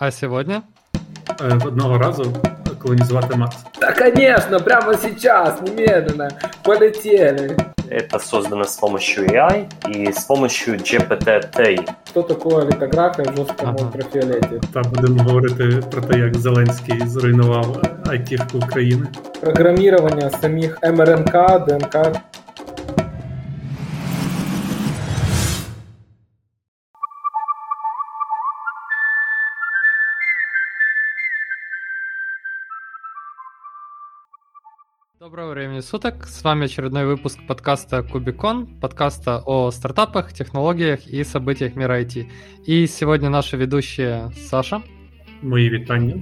А сегодня? Е, Одного разу колонізувати Марс. Да, конечно, прямо сейчас, немедленно. Полетели. Это создано с помощью AI и с помощью GPT-T. Что такое литография в жестком Ага. ультрафиолете? Та будемо говорити про те, як Зеленський зруйнував айтішку України. Программирование самих МРНК, ДНК. Доброго времени суток. С вами очередной выпуск подкаста Кубикон, подкаста о стартапах, технологиях и событиях мира IT. И сегодня наши ведущие Саша, Мої вітання.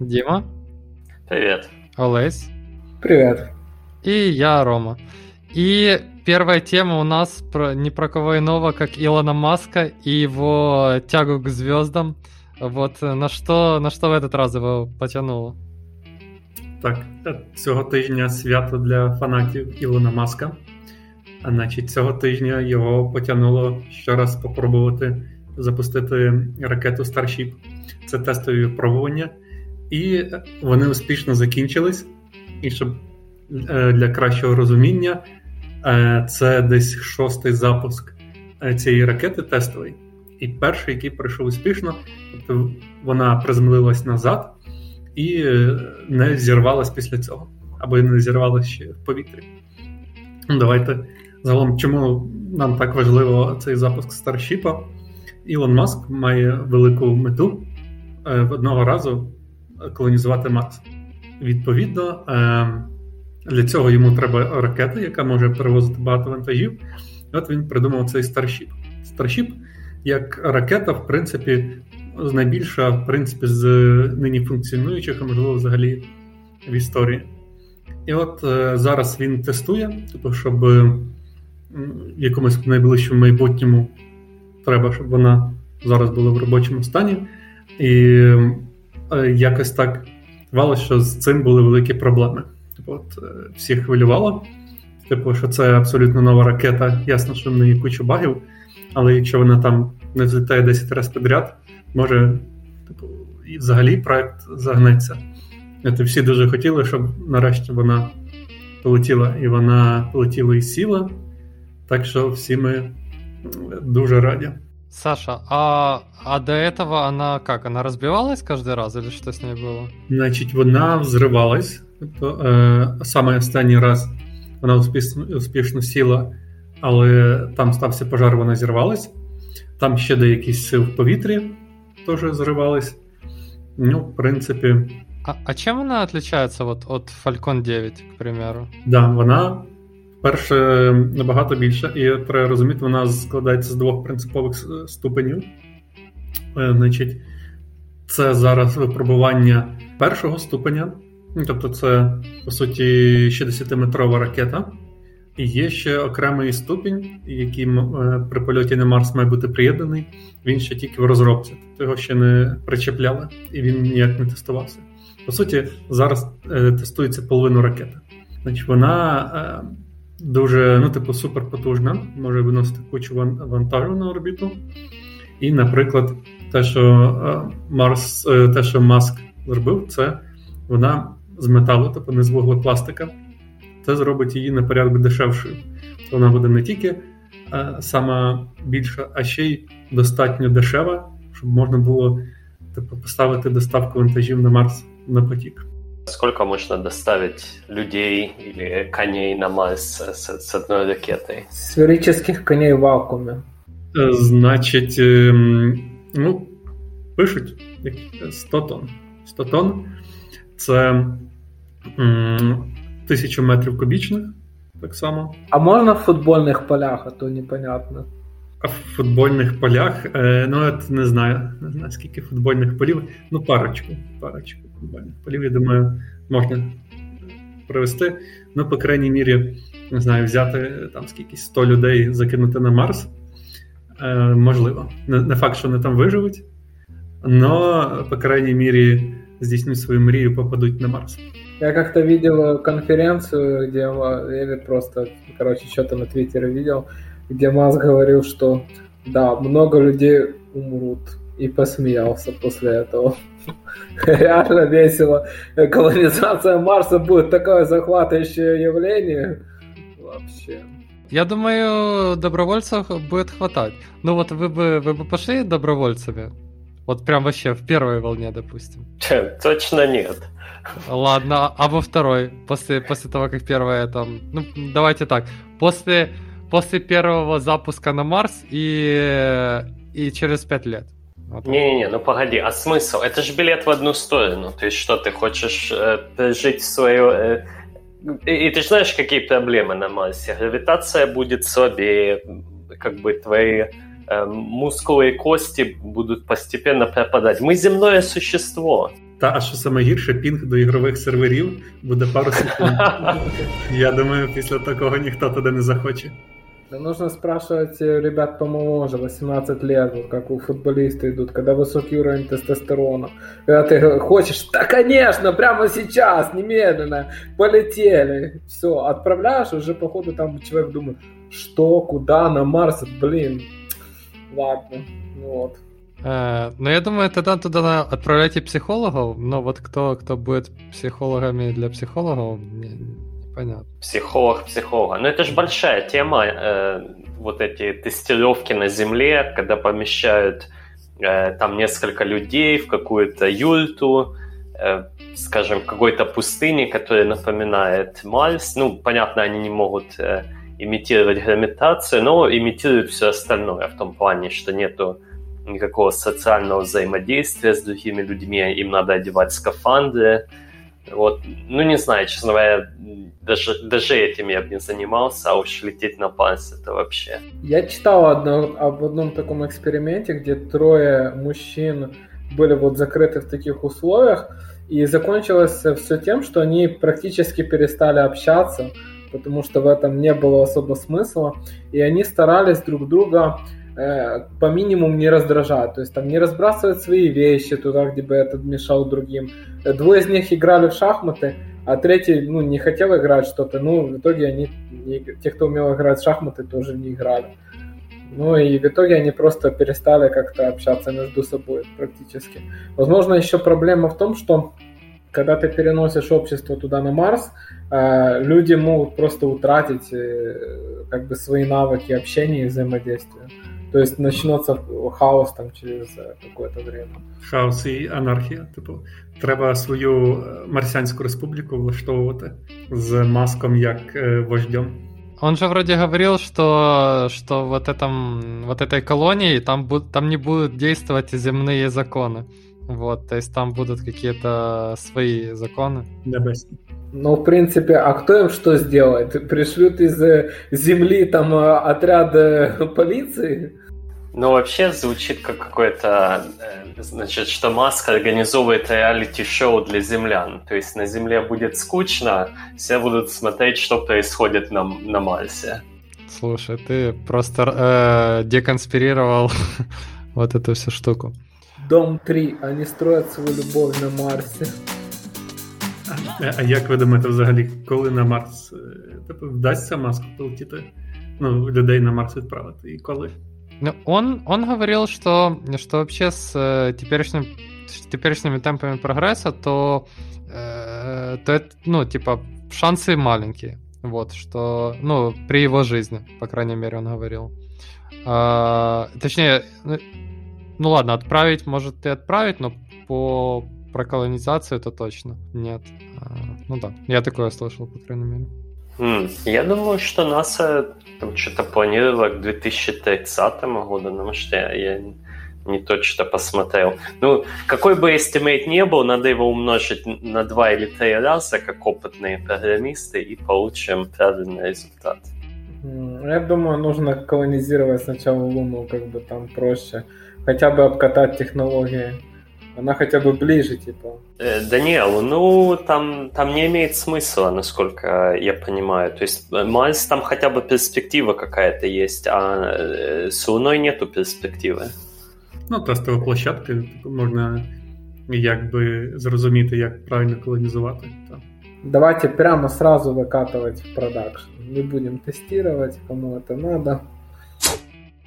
Дима, Привет. Олесь Привет. и я, Рома. И первая тема у нас про, не про кого иного, как Илона Маска и его тягу к звездам. Вот э, на что, на что в этот раз его потянуло? Так, цього тижня свято для фанатів Ілона Маска. А значить, цього тижня його потягнуло ще раз попробувати запустити ракету Starship. Це тестові випробування, і вони успішно закінчились. І щоб е, для кращого розуміння, е, це десь шостий запуск е, цієї ракети тестовий. І перший, який пройшов успішно, тобто вона приземлилась назад і е, не зірвалась після цього, або не зірвалась ще в повітрі. Ну, Давайте загалом, чому нам так важливо цей запуск Старшіпа? Ілон Маск має велику мету е, одного разу колонізувати Марс. Відповідно, е, для цього йому треба ракета, яка може перевозити багато вантажів. От він придумав цей Старшіп. Старшіп як ракета, в принципі, найбільша, в принципі, з нині функціонуючих, а можливо, взагалі в історії. І от е, зараз він тестує, тобто, щоб в якомусь найближчому майбутньому треба, щоб вона зараз була в робочому стані. І е, якось так здавалося, що з цим були великі проблеми. Типу, от е, всіх хвилювало. Типу, що це абсолютно нова ракета. Ясно, що в неї куча багів, але якщо вона там не взлітає 10 разів підряд, може, типу, і взагалі проект загнеться. От, і всі дуже хотіли, щоб нарешті вона полетіла, і вона полетіла і сіла. Так що всі ми м, дуже раді. Саша, а, а до этого она как? Она разбивалась каждый раз или что с ней было? Значить, вона взривалась. Тобто, е, саме останній раз вона успішно, успішно сіла, але там стався пожар, вона зірвалась. Там ще деякі сил в повітрі теж зривались. Ну, в принципі, А, а чем она отличается вот от Falcon 9, к примеру? да, вона перше набагато більша, і треба розуміти, вона складається з двох принципових ступенів. Е, Значить, це зараз випробування першого ступеня, Ну, тобто, це по суті 60-метрова ракета. Є ще окремий ступінь, який е, при польоті на Марс має бути приєднаний. Він ще тільки в розробці, тобто його ще не причепляли, і він ніяк не тестувався. По суті, зараз е, тестується половину ракети. Значить, вона е, дуже, ну, типу, суперпотужна, може виносити кучу ван- вантажу на орбіту. І, наприклад, те, що Марс, те, що Маск зробив, це вона з металу, тобто не з вуглепластика. Це зробить її на порядок дешевшою. Вона буде не тільки е, сама більша, а ще й достатньо дешева, щоб можна було типу, поставити доставку вантажів на Марс на потік. Сколько можно доставить людей или коней на Марс с, с одной ракетой? Сферических коней в вакууме. Е, Значить, ем, ну, пишуть 100 тонн. 100 тонн це тисячу метрів кубічних, так само. А можно в футбольных полях, а то непонятно. А в футбольних полях, е, ну, я не знаю, не знаю, скільки футбольних полів. Ну, парочку. Парочку футбольних полів, я думаю, можна провести. Ну, по крайній мірі, не знаю, взяти там скільки 100 людей, закинути на Марс. Е, можливо. Не, не факт, що вони там виживуть, але, по крайній мірі, здійснюють свою мрію, попадуть на Марс. Я как-то видел конференцию, где или просто, короче, что-то на Твиттере видел, где Маск говорил, что да, много людей умрут и посмеялся после этого. Реально весело. Колонизация Марса будет такое захватывающее явление. Вообще. Я думаю, добровольцев будет хватать. Ну вот вы бы, вы бы пошли добровольцами? Вот прям вообще в первой волне, допустим. Точно нет. Ладно, а во второй? После, после того, как первая там... Ну, давайте так. После, после первого запуска на Марс и, и через пять лет. Не-не-не, ну погоди, а смысл? Это же билет в одну сторону. То есть что, ты хочешь э, прожить свою... Э, и, и ты знаешь, какие проблемы на Марсе? Гравитация будет слабее, как бы твои мускулы и кости будут постепенно пропадать. Мы земное существо. Та, а що саме гірше, пінг до ігрових серверів буде пару секунд. Я думаю, після такого ніхто туди не захоче. Да нужно спрашивать ребят помоложе, 18 лет, вот как у футболиста идут, когда высокий уровень тестостерона. Когда ты хочешь, да конечно, прямо сейчас, немедленно, полетели. Все, отправляешь, уже походу там человек думает, что, куда, на Марс, блин, ладно, вот. Э, ну, я думаю, тогда туда отправляйте психологов, но вот кто, кто будет психологами для психологов, непонятно. Психолог психолога. Ну, это же большая тема, э, вот эти тестировки на Земле, когда помещают э, там несколько людей в какую-то юльту, э, скажем, какой-то пустыне, которая напоминает Марс. Ну, понятно, они не могут э, имитировать гравитацию, но имитируют все остальное в том плане, что нету никакого социального взаимодействия с другими людьми, им надо одевать скафандры. Вот, ну не знаю, честно говоря, даже, даже этим я бы не занимался, а уж лететь на пальцы это вообще. Я читал одно, об одном таком эксперименте, где трое мужчин были вот закрыты в таких условиях, и закончилось все тем, что они практически перестали общаться, потому что в этом не было особо смысла, и они старались друг друга Э, по минимуму не раздражать, то есть там не разбрасывать свои вещи туда, где бы это мешал другим. Э, двое из них играли в шахматы, а третий, ну, не хотел играть что-то, ну, в итоге они, те, кто умел играть в шахматы, тоже не играли. Ну и в итоге они просто перестали как-то общаться между собой практически. Возможно, еще проблема в том, что когда ты переносишь общество туда на Марс, э, люди могут просто утратить как бы свои навыки общения и взаимодействия. То есть начнется хаос там через э, какое-то время. Хаос і анархія. Типу, треба свою марсіанську республіку влаштовувати з маском як вождем. Он же вроде говорил, что, что вот, этом, вот этой колонии там, буд, там не будут действовать земные законы. Вот, то есть там будут какие-то свои законы. Небесные. Ну, в принципе, а кто им что сделает? Пришлют из э, земли там э, отряд полиции? Ну, вообще звучит как какое-то, э, значит, что Маск организовывает реалити-шоу для землян. То есть на Земле будет скучно, все будут смотреть, что происходит на, на Марсе. Слушай, ты просто э, деконспирировал вот эту всю штуку. Дом 3. Они строят свою любовь на Марсе. А, а як ви думаєте, взагалі, коли на Марс типу, вдасться маску полетіти? Ну, людей на Марс відправити? І коли? Ну, он, он говорил, что, что вообще с э, теперешним, с теперешними темпами прогресса, то, э, то это, ну, типа, шансы маленькие. Вот, что, ну, при его жизни, по крайней мере, он говорил. А, точнее, ну, ну ладно, отправить может и отправить, но по про колонизацию это точно нет. А, ну да, я такое слышал, по крайней мере. Mm, я думаю, что НАСА там что-то планировало к 2030 году, но может я, я не точно посмотрел. Ну, какой бы estimate не был, надо его умножить на два или три раза, как опытные программисты, и получим правильный результат. Я думаю, нужно колонизировать сначала Луну, как бы там проще. Хотя бы обкатать технологии. Она хотя бы ближе, типа. Э, Даниэл, ну, там, там не имеет смысла, насколько я понимаю. То есть э, Марс там хотя бы перспектива какая-то есть, а э, с Луной нету перспективи. Ну, тестова площадка, можна якби зрозуміти, як правильно колонізувати. Так. Давайте прямо сразу выкатывать в продакшн. Не будем тестировать, кому это надо.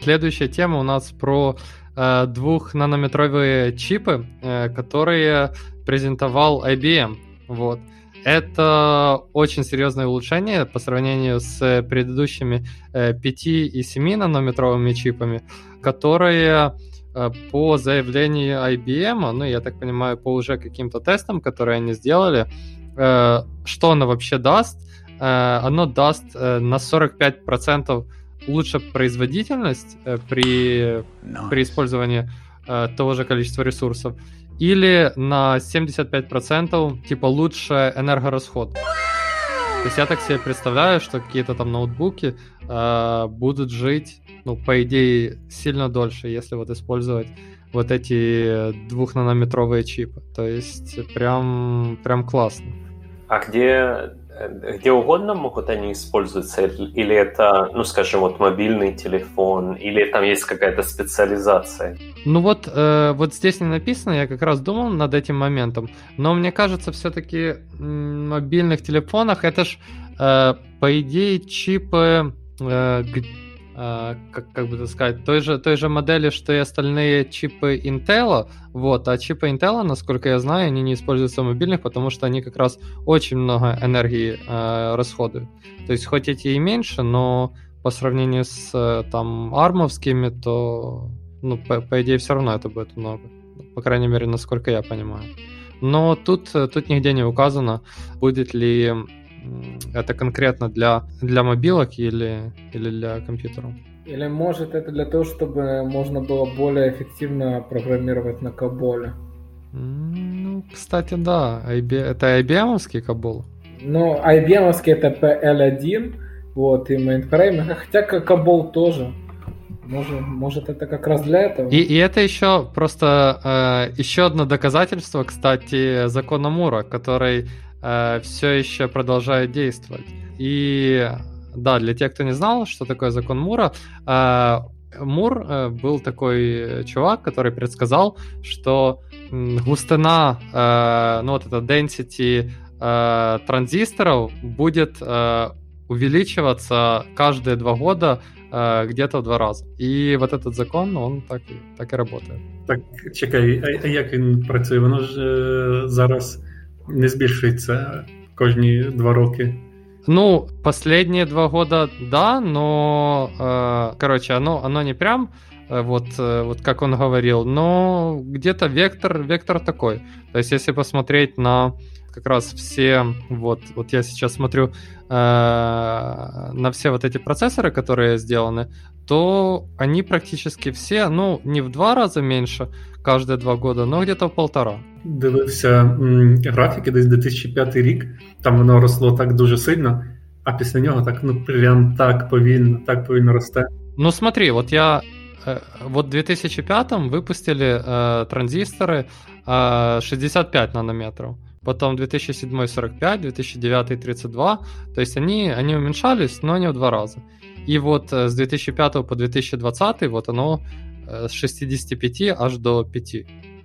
Следующая тема у нас про э, двухнанометровые чипы, э, которые презентовал IBM. Вот. Это очень серьезное улучшение по сравнению с предыдущими 5 и 7 нанометровыми чипами, которые по заявлению IBM, ну, я так понимаю, по уже каким-то тестам, которые они сделали, что оно вообще даст? Оно даст на 45% лучше производительность э, при, nice. при использовании э, того же количества ресурсов, или на 75% типа лучше энергорасход. То есть я так себе представляю, что какие-то там ноутбуки э, будут жить, ну, по идее, сильно дольше, если вот использовать вот эти двухнанометровые чипы. То есть прям, прям классно. А где где угодно могут они использоваться? Или это, ну, скажем, вот мобильный телефон? Или там есть какая-то специализация? Ну вот, э, вот здесь не написано, я как раз думал над этим моментом. Но мне кажется, все-таки в мобильных телефонах это ж, э, по идее, чипы... Э, как, как бы так сказать, той же, той же модели, что и остальные чипы Intel, вот, а чипы Intel, насколько я знаю, они не используются в мобильных, потому что они как раз очень много энергии э, расходуют. То есть хоть эти и меньше, но по сравнению с э, там армовскими, то, ну, по, по идее, все равно это будет много. По крайней мере, насколько я понимаю. Но тут, тут нигде не указано, будет ли это конкретно для, для мобилок или, или для компьютеров? Или может это для того, чтобы можно было более эффективно программировать на Каболе? Ну, кстати, да. Это IBM-овский Кабол? Ну, IBM-овский это PL1, вот, и Mainframe, хотя Кабол тоже. Может, может, это как раз для этого? И, и это еще просто э, еще одно доказательство, кстати, закона Мура, который э, все еще продолжает действовать. И да, для тех, кто не знал, что такое закон Мура, э, Мур э, был такой чувак, который предсказал, что густина, э, ну вот это density э, транзисторов будет э, увеличиваться каждые два года э, где-то в два раза. И вот этот закон, он так так и работает. Так, чекай, а, а як він працює? Воно ж е, зараз не збільшується кожні два роки. Ну, последние два года, да, но, э, короче, оно, оно не прям э, вот, э, вот как он говорил, но где-то вектор, вектор такой. То есть, если посмотреть на как раз все, вот, вот я сейчас смотрю э, на все вот эти процессоры, которые сделаны, то они практически все, ну, не в два раза меньше каждые два года, но где-то в полтора. Дивився м, графіки, десь 2005 рік, там воно росло так дуже сильно, а після нього так, ну, прям так повільно, так повільно росте. Ну, смотри, вот я э, вот в 2005 выпустили э, транзисторы э, 65 нанометров потом 2007 45, 2009 32, то есть они, они уменьшались, но не в два раза. И вот э, с 2005 по 2020 вот оно э, с 65 аж до 5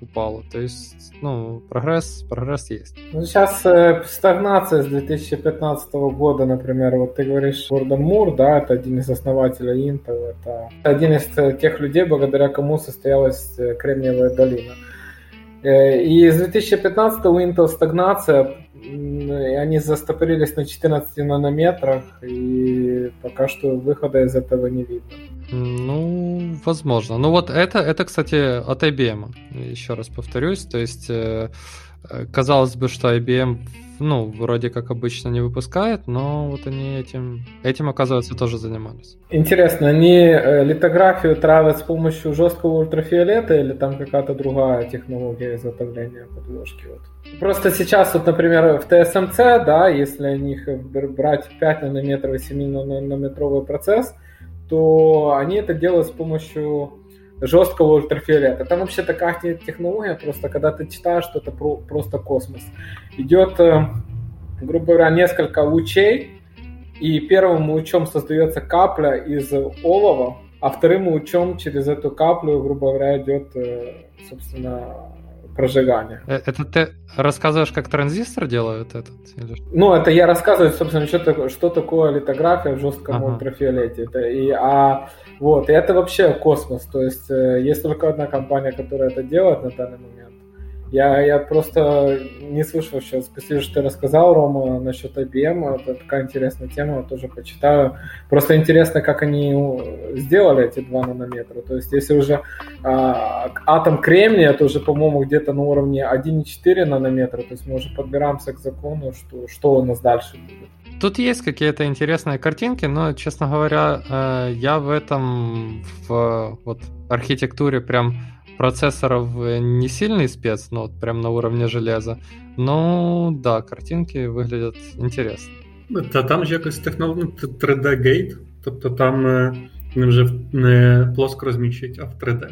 упало. То есть, ну, прогресс, прогресс есть. Ну, сейчас э, стагнация с 2015 года, например, вот ты говоришь Гордон Мур, да, это один из основателей Intel, это один из тех людей, благодаря кому состоялась Кремниевая долина. Э, и с 2015 у Intel стагнация, они застопорились на 14 нанометрах, и пока что выхода из этого не видно. Ну, возможно. Ну вот это, это, кстати, от IBM, еще раз повторюсь. То есть, э, э, казалось бы, что IBM ну, вроде как обычно не выпускает, но вот они этим, этим оказывается, тоже занимались. Интересно, они э, литографию травят с помощью жесткого ультрафиолета или там какая-то другая технология изготовления подложки? Вот. Просто сейчас, вот, например, в TSMC, да, если у них брать 5 нанометров и 7 нанометровый процесс, то они это делают с помощью жесткого ультрафиолета. Там вообще такая технология, просто когда ты читаешь, что это про, просто космос. Идет, э, грубо говоря, несколько лучей, и первым лучом создается капля из олова, а вторым лучом через эту каплю, грубо говоря, идет, э, собственно, прожигание. Э, это ты рассказываешь, как транзистор делают этот? Или... Ну, это я рассказываю, собственно, что, такое, что такое литография в жестком ага. ультрафиолете. Это и, а Вот, и это вообще космос. То есть э, есть только одна компания, которая это делает на данный момент. Я, я просто не слышал сейчас. Спасибо, что ты рассказал, Рома, насчет IBM. Это такая интересная тема, тоже почитаю. Просто интересно, как они сделали эти 2 нанометра. То есть, если уже а, атом кремния, это уже, по-моему, где-то на уровне 1,4 нанометра. То есть мы уже подбираемся к закону, что, что у нас дальше будет. Тут есть какие-то интересные картинки, но, честно говоря, э, я в этом, в вот, архитектуре прям процессоров э, не сильный спец, но вот прям на уровне железа. Но да, картинки выглядят интересно. Та там же якось технологія 3D-гейт, тобто там не вже не плоско розміщують, а в 3D.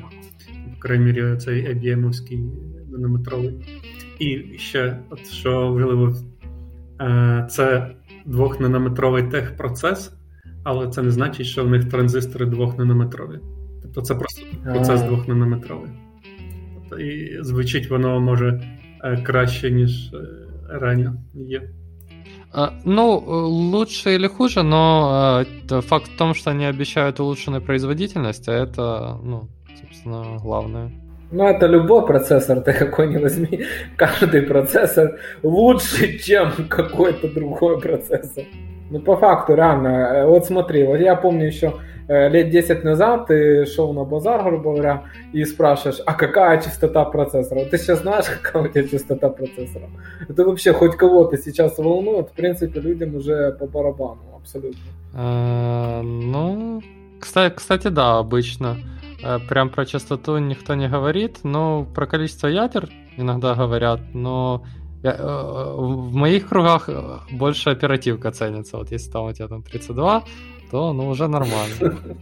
По крайній мірі, цей IBM-овський нанометровий. І ще, от що важливо, це двохнанометровий техпроцес, але це не значить, що в них транзистори двохнанометрові. Тобто це просто процес двохнанометровий. Тобто, і звучить воно може краще, ніж ранее є. Ну, лучше или хуже, но факт в том, что они обещают улучшенную производительность, а это, ну, собственно, главное. Ну, это любой процессор, ты какой ни возьми. Каждый процессор лучше, чем какой-то другой процессор. Ну, по факту, реально. Вот смотри, вот я помню еще Э, лет 10 назад ты шел на базар, грубо говоря, и спрашиваешь, а какая частота процессора? Ты сейчас знаешь, какая у тебя частота процессора? Это вообще хоть кого-то сейчас волнует, в принципе, людям уже по барабану, абсолютно. А, ну, кстати, кстати, да, обычно. Прям про частоту никто не говорит, но про количество ядер иногда говорят, но я, в моих кругах больше оперативка ценится. Вот если там у тебя там 32, то ну уже нормально.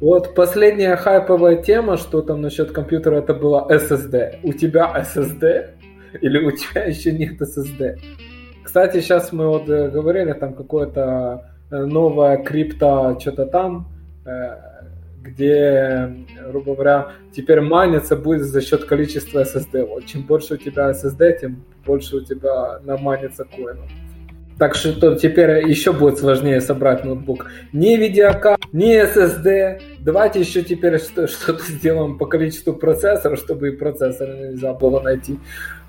Вот последняя хайповая тема, что там насчет компьютера, это была SSD. У тебя SSD? Или у тебя еще нет SSD? Кстати, сейчас мы вот э, говорили, там какое-то э, новая крипто, что-то там, э, где, грубо говоря, теперь манится будет за счет количества SSD. Вот чем больше у тебя SSD, тем больше у тебя наманится коинов. Так что теперь еще будет сложнее собрать ноутбук. Не видеокарта, не SSD. Давайте еще теперь что-то сделаем по количеству процессоров, чтобы и процессор нельзя было найти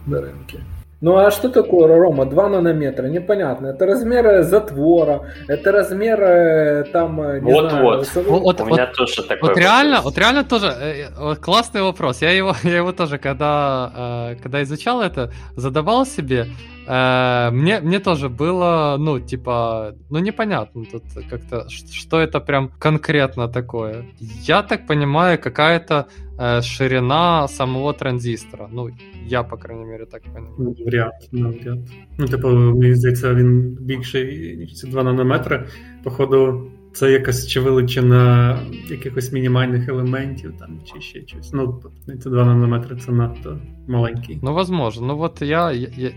на рынке. Ну а что такое Рома? 2 нанометра, непонятно. Это размеры затвора, это размеры там, не вот, знаю... Вот, вот. У меня вот, тоже такой Вот реально, вот реально тоже э, вот классный вопрос. Я его, я его тоже, когда, э, когда изучал это, задавал себе. Э, мне, мне тоже было, ну, типа, ну, непонятно тут как-то, что это прям конкретно такое. Я так понимаю, какая-то э, ширина самого транзистора. Ну, я, по крайней мере, так понимаю. Ну, вряд, навряд. Ну, типу, мені здається, він більший, ніж ці 2 нанометри. Походу, це якась чи величина якихось мінімальних елементів там, чи ще щось. Ну, це 2 нанометри це надто маленький. Ну, возможно. Ну, от я, я, я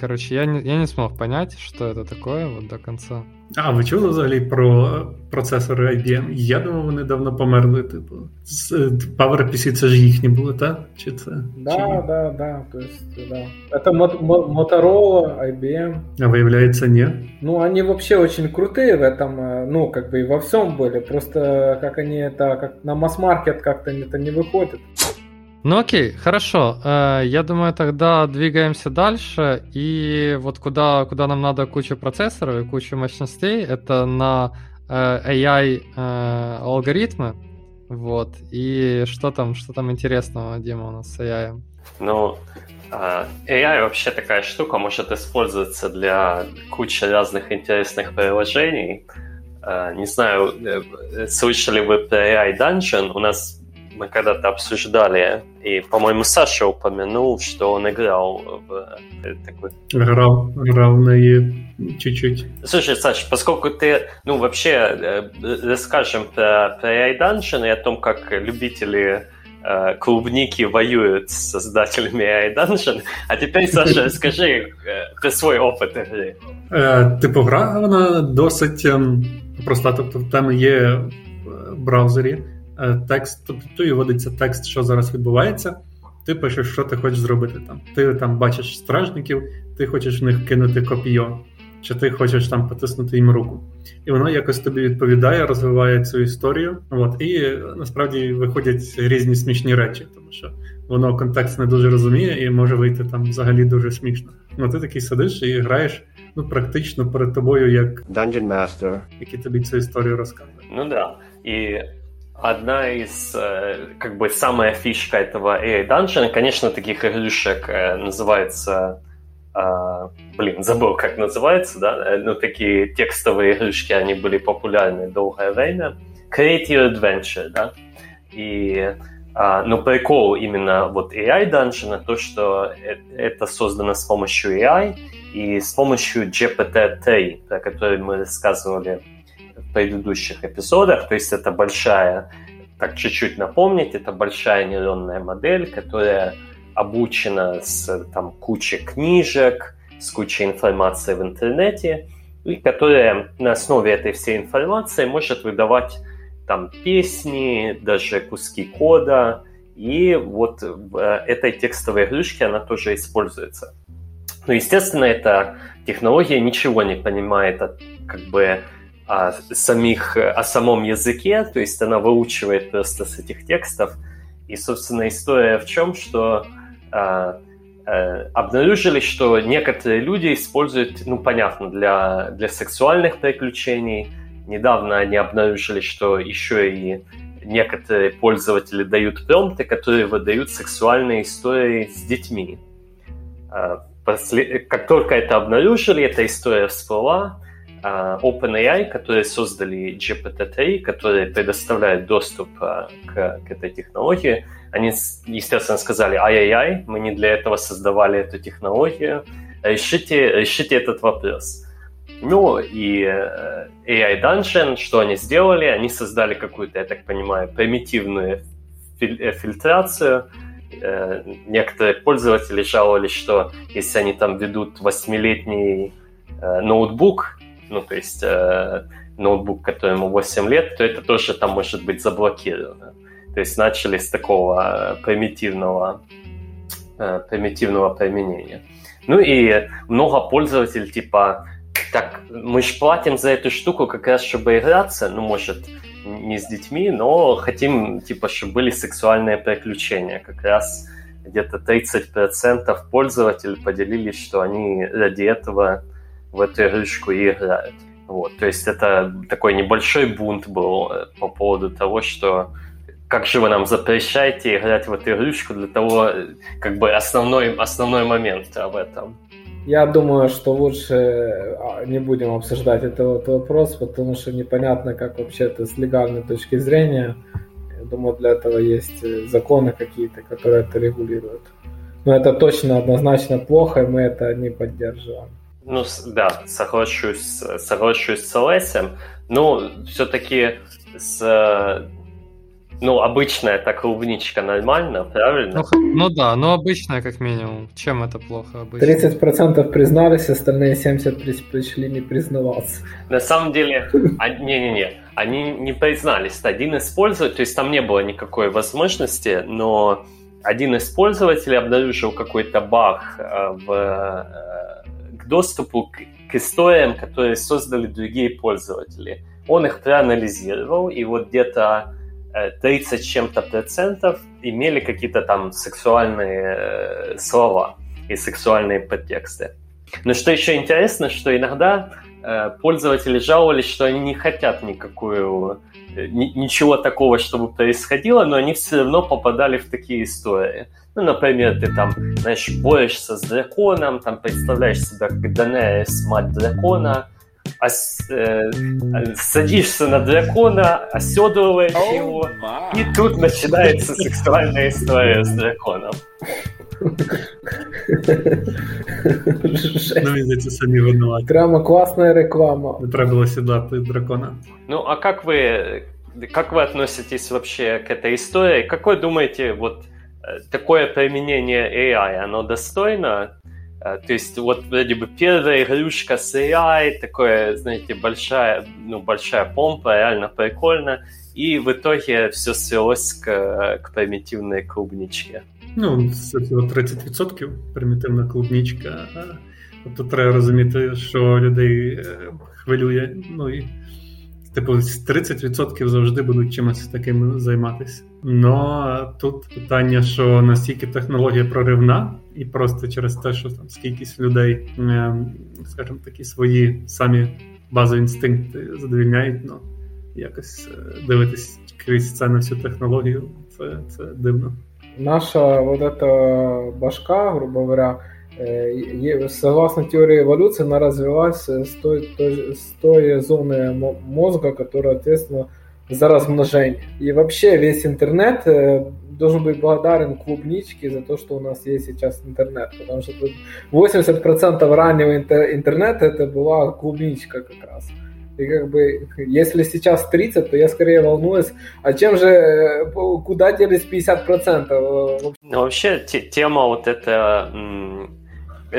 короче, я не, я не смог понять, что это такое вот до конца. А, ви чули взагалі про процесори IBM? Я думав, вони давно померли. Типу, PowerPC це ж їхні були, так? Чи це? Да, Чи... да, да. То есть, да. Это Motorola, IBM. А выявляется, нет? Ну, они вообще очень крутые в этом, э, ну, как бы и во всем были. Просто как они это, как на масс-маркет как-то это не выходит. Ну окей, хорошо. Э, я думаю, тогда двигаемся дальше. И вот куда, куда нам надо кучу процессоров и кучу мощностей, это на э, AI э, алгоритмы. Вот. И что там, что там интересного, Дима, у нас с AI? Ну, AI вообще такая штука, может использоваться для кучи разных интересных приложений. Не знаю, слышали вы про AI Dungeon? У нас мы когда-то обсуждали, и, по-моему, Саша упомянул, что он играл в э, такой... Играл, играл на чуть-чуть. Слушай, Саша, поскольку ты, ну, вообще, э, расскажем про, про AI Dungeon и о том, как любители э, клубники воюют с создателями AI Dungeon. А теперь, Саша, расскажи про свой опыт игры. Типу, гра, вона досить проста, тобто тебе є браузері текст, тобто вводиться текст, що зараз відбувається. Ти пишеш, що ти хочеш зробити там. Ти там бачиш стражників, ти хочеш в них кинути копійо. чи ти хочеш там потиснути їм руку. І воно якось тобі відповідає, розвиває цю історію. От, І насправді виходять різні смішні речі, тому що воно контекст не дуже розуміє і може вийти там взагалі дуже смішно. Ну ти такий сидиш і граєш ну, практично перед тобою як Dungeon Master, який тобі цю історію розказує. Ну да. И одна из, э, как бы, самая фишка этого AI Dungeon, конечно, таких игрушек э, называется а, блин, забыл, как называется, да, э, ну, такие текстовые игрушки, они были популярны долгое время. Create Your Adventure, да, и, а, ну, прикол именно вот AI Dungeon, то, что это создано с помощью AI и с помощью GPT-3, про который мы рассказывали предыдущих эпизодах, то есть это большая, так чуть-чуть напомнить, это большая нейронная модель, которая обучена с там, кучей книжек, с кучей информации в интернете, и которая на основе этой всей информации может выдавать там песни, даже куски кода, и вот в э, этой текстовой игрушке она тоже используется. Ну, естественно, эта технология ничего не понимает от, как бы о самих, о самом языке, то есть она выучивает просто с этих текстов. И, собственно, история в чем, что а, а, обнаружили, что некоторые люди используют, ну, понятно, для, для сексуальных приключений. Недавно они обнаружили, что еще и некоторые пользователи дают промпты, которые выдают сексуальные истории с детьми. А, после, как только это обнаружили, эта история всплыла, OpenAI, которые создали GPT-3, которые предоставляют доступ к, к этой технологии, они, естественно, сказали, ай-яй-яй, мы не для этого создавали эту технологию, решите, решите этот вопрос. Ну и э, AI Dungeon, что они сделали? Они создали какую-то, я так понимаю, примитивную э, фильтрацию. Э, некоторые пользователи жаловались, что если они там ведут восьмилетний ноутбук, ну то есть ноутбук, которому 8 лет, то это тоже там может быть заблокировано. То есть начали с такого э, примитивного, э, примитивного применения. Ну и много пользователей типа, так, мы же платим за эту штуку как раз, чтобы играться, ну, может, не с детьми, но хотим, типа, чтобы были сексуальные приключения. Как раз где-то 30% пользователей поделились, что они ради этого в эту игрушку и играют. Вот, то есть это такой небольшой бунт был э, по поводу того, что как же вы нам запрещаете играть в эту игрушку для того, как бы основной, основной момент в этом? Я думаю, что лучше а, не будем обсуждать этот вопрос, потому что непонятно, как вообще это с легальной точки зрения. Я думаю, для этого есть э, законы какие-то, которые это регулируют. Но это точно однозначно плохо, и мы это не поддерживаем. Ну, да, соглашусь, соглашусь с Олесем. Но все-таки с ну, обычная так клубничка нормально, правильно? Ну, ну да, но обычная как минимум. Чем это плохо обычно? 30% признались, остальные 70% предпочли не признаваться. На самом деле, а, не-не-не, они не признались. Один из пользователей, то есть там не было никакой возможности, но один из пользователей обнаружил какой-то баг э, в, э, доступу к, к историям, которые создали другие пользователи. Он их проанализировал, и вот где-то 30 чем-то процентов имели какие-то там сексуальные э, слова и сексуальные подтексты. Но что еще интересно, что иногда э, пользователи жаловались, что они не хотят никакую э, ничего такого, чтобы происходило, но они все равно попадали в такие истории. Ну, например, ты там, знаешь, борешься с драконом, там представляешь себя как Данеэрис, мать дракона, ос, э, садишься на дракона, оседлываешь oh его, и тут начинается сексуальная история с драконом. Ну, видите, сами виноваты. Прямо классная реклама. Не треба было седлати дракона. Ну, а как вы, как вы относитесь вообще к этой истории? Какой думаете, вот такое применение AI, оно достойно Э, то есть вот вроде бы первая игрушка с AI, такое, знаете, большая, ну, большая помпа, реально прикольно. И в итоге все свелось к, к примитивной клубничке. Ну, це 30% примітивна клубничка. Тобто треба розуміти, що людей е, хвилює. Ну і типу 30% завжди будуть чимось таким займатися. Ну тут питання, що настільки технологія проривна, і просто через те, що там скількись людей, е, скажімо, такі свої самі базові інстинкти задовільняють, ну якось дивитись крізь це на всю технологію, це, це дивно. Наша вот эта башка, грубо говоря, согласно теории эволюции, она развилась с той, той, с той зоны мозга, которая ответственна за размножение. И вообще весь интернет э, должен быть благодарен клубничке за то, что у нас есть сейчас интернет. Потому что 80% раннего интернета это была клубничка как раз. И как бы, если сейчас 30, то я скорее волнуюсь, а чем же, э, куда делись 50%? Ну, вообще, тема вот это э,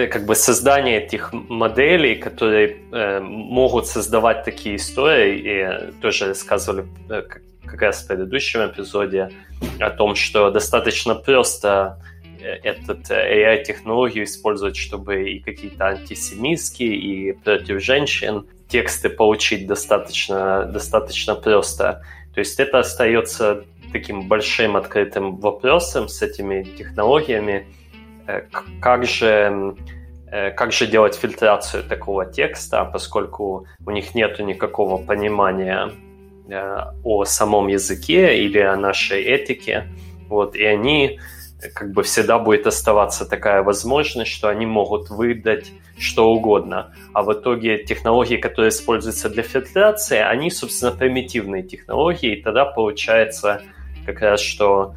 как бы создание этих моделей, которые э, могут создавать такие истории, и тоже рассказывали э, как раз в предыдущем эпизоде о том, что достаточно просто этот AI-технологию использовать, чтобы и какие-то антисемитские, и против женщин, тексты получить достаточно, достаточно просто. То есть это остается таким большим открытым вопросом с этими технологиями. Э, как же, э, как же делать фильтрацию такого текста, поскольку у них нет никакого понимания э, о самом языке или о нашей этике. Вот, и они как бы всегда будет оставаться такая возможность, что они могут выдать что угодно. А в итоге технологии, которые используются для фильтрации, они, собственно, примитивные технологии, и тогда получается как раз, что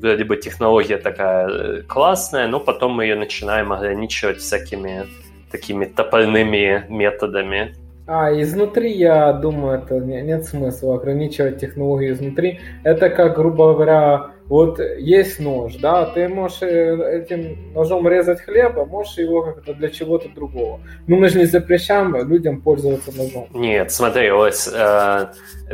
вроде бы технология такая э, классная, но потом мы ее начинаем ограничивать всякими такими топорными методами. А, изнутри, я думаю, это нет смысла ограничивать технологии изнутри. Это как, грубо говоря, вот есть нож, да, ты можешь э, этим ножом резать хлеб, а можешь его как-то для чего-то другого. Ну, мы же не запрещаем людям пользоваться ножом. Нет, смотри, Ось, э,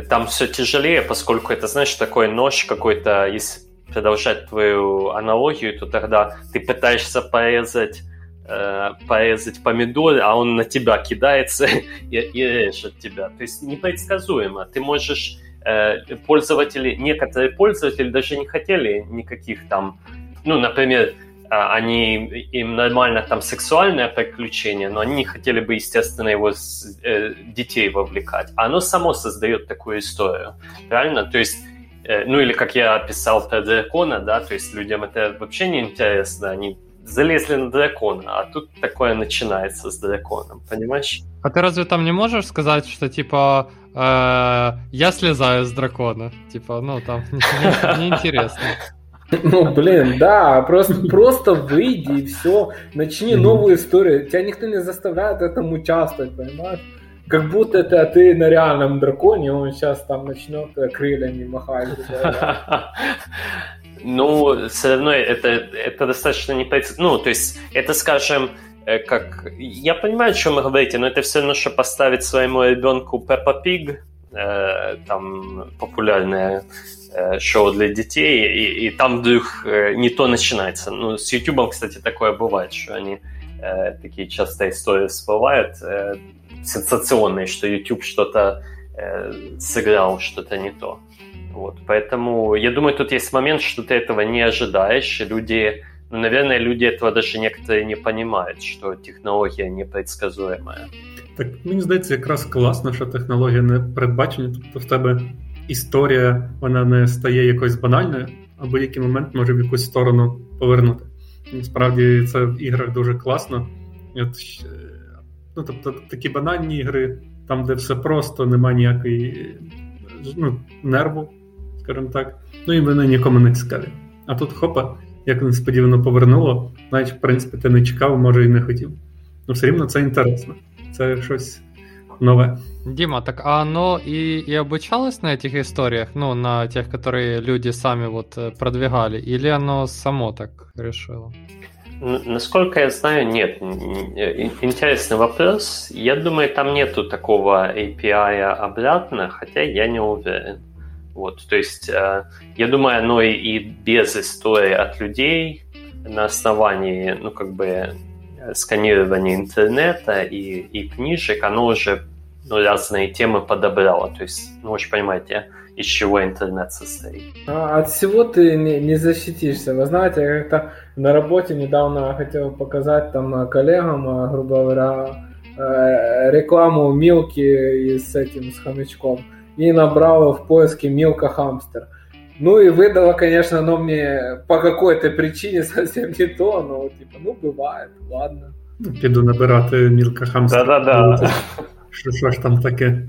там все тяжелее, поскольку это, знаешь, такой нож какой-то, если продолжать твою аналогию, то тогда ты пытаешься порезать э, порезать помидор, а он на тебя кидается и, и режет тебя. То есть непредсказуемо. Ты можешь Э, пользователи, некоторые пользователи даже не хотели никаких там, ну, например, а, они, им нормально там сексуальное приключение, но они не хотели бы, естественно, его с, э, детей вовлекать. Оно само создает такую историю, правильно? То есть, ну или как я описал про дракона, да, то есть людям это вообще не интересно, они залезли на дракона, а тут такое начинается с драконом, понимаешь? А ты разве там не можешь сказать, что типа э, я слезаю с дракона? Типа, ну там неинтересно. Ну, блин, да, просто, просто выйди и все, начни новую историю. Тебя никто не заставляет этому участвовать, понимаешь? Как будто это ты на реальном драконе, он сейчас там начнет крыльями махать. Ну, все равно это, это достаточно непредсказуемо. Ну, то есть, это, скажем, э, как... Я понимаю, о чем вы говорите, но это все равно, что поставить своему ребенку Пеппа Пиг, э, там популярное э, шоу для детей, и, и там вдруг э, не то начинается. Ну, с YouTube, кстати, такое бывает, что они э, такие часто истории всплывают, э, сенсационные, что YouTube что-то э, сыграл, что-то не то. Вот, поэтому я думаю, тут есть момент, что ты этого не ожидаешь, и люди, ну, наверное, люди этого даже некоторые не понимают, що технологія непредсказуема. Так мені здається, якраз класно, що технологія не передбачена. Тобто в тебе історія вона не стає якоюсь банальною, а будь-який момент може в якусь сторону повернути. Насправді це в іграх дуже класно. От, ну, Тобто такі банальні ігри, там, де все просто, немає ніякої ну, нерву скажімо так. Ну і вони нікому не цікаві. А тут хопа, як несподівано повернуло, навіть в принципі ти не чекав, може і не хотів. Ну все рівно це інтересно. Це щось нове. Дима, так а оно и, и обучалось на этих историях, ну, на тех, которые люди сами вот э, продвигали, или оно само так решило? Насколько я знаю, нет. Интересный вопрос. Я думаю, там нету такого API обратно, хотя я не уверен. Вот, то есть, э, я думаю, оно и, без истории от людей на основании, ну, как бы, сканирование интернета и, и книжек, оно уже ну, разные темы подобрало. То есть, ну, вы же понимаете, из чего интернет состоит. А от всего ты не, не защитишься. Вы знаете, я как-то на работе недавно хотел показать там коллегам, а, грубо говоря, э, рекламу Милки с этим, с хомячком. И набрал в поиске Милка Хамстер. Ну и выдало, конечно, оно мне по какой-то причине совсем не то, но типа, ну бывает, ладно. Піду набирати Мілка Хамстер. Да-да-да. Що, що ж там таке?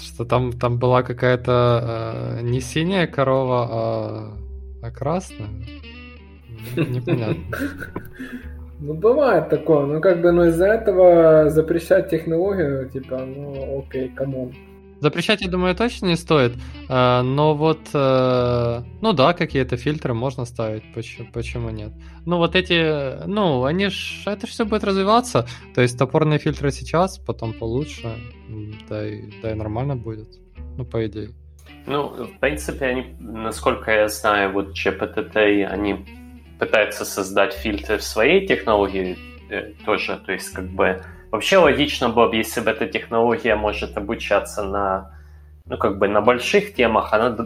Что там, там была какая-то э, не синяя корова, а, а красная? Непонятно. Ну, бывает такое. Ну, как бы, ну, из-за этого запрещать технологию, типа, ну, окей, come on. Запрещать, я думаю, точно не стоит. э, Но вот, э, ну да, какие-то фильтры можно ставить, почему, почему нет? Ну вот эти, ну, они ж, это все будет развиваться. То есть топорные фильтры сейчас, потом получше, да и, да и нормально будет. Ну, по идее. Ну, в принципе, они, насколько я знаю, вот GPT, они пытаются создать фильтры в своей технологии э, тоже. То есть, как бы, вообще логично было бы, если бы эта технология может обучаться на, ну, как бы, на больших темах, она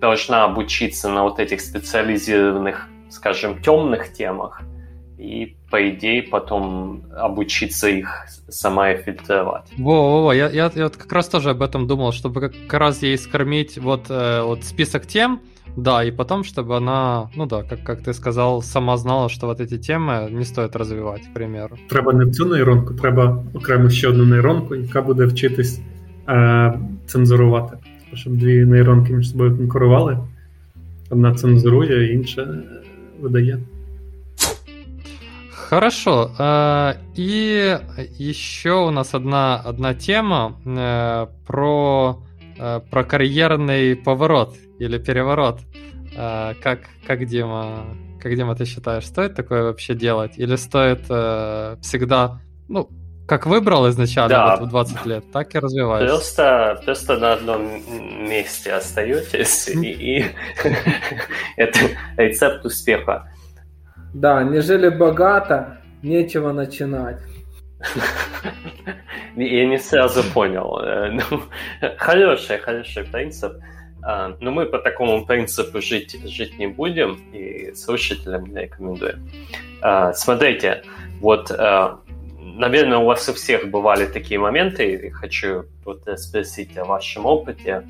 должна обучиться на вот этих специализированных, скажем, темных темах, и, по идее, потом обучиться их сама и фильтровать. Во-во-во, я, я, я вот как раз тоже об этом думал, чтобы как, как раз ей скормить вот, э, вот список тем, да, и потом, чтобы она, ну да, как, как ты сказал, сама знала, что вот эти темы не стоит развивать, к примеру. Треба не в цю нейронку, треба окремо ще одну нейронку, яка буде вчитись е, цензурувати. Тобто, Щоб дві нейронки між собою конкурували. Одна цензурує, інша е, видає. Хорошо. э, И еще у нас одна, одна тема э, про, э, про карьерный поворот или переворот. Как, как, Дима, как, Дима, ты считаешь, стоит такое вообще делать? Или стоит всегда, ну, как выбрал изначально Да. вот в 20 лет, так и развиваешься? Просто, просто на одном месте остаетесь, и это рецепт успеха. Да, не жили богато, нечего начинать. Я не сразу понял. Э, ну, Хороший, хороший принцип. А, Но мы по такому принципу жить, жить не будем, и слушателям рекомендуем. А, Смотрите, вот, а, наверное, у вас у всех бывали такие моменты, и хочу вот спросить о вашем опыте,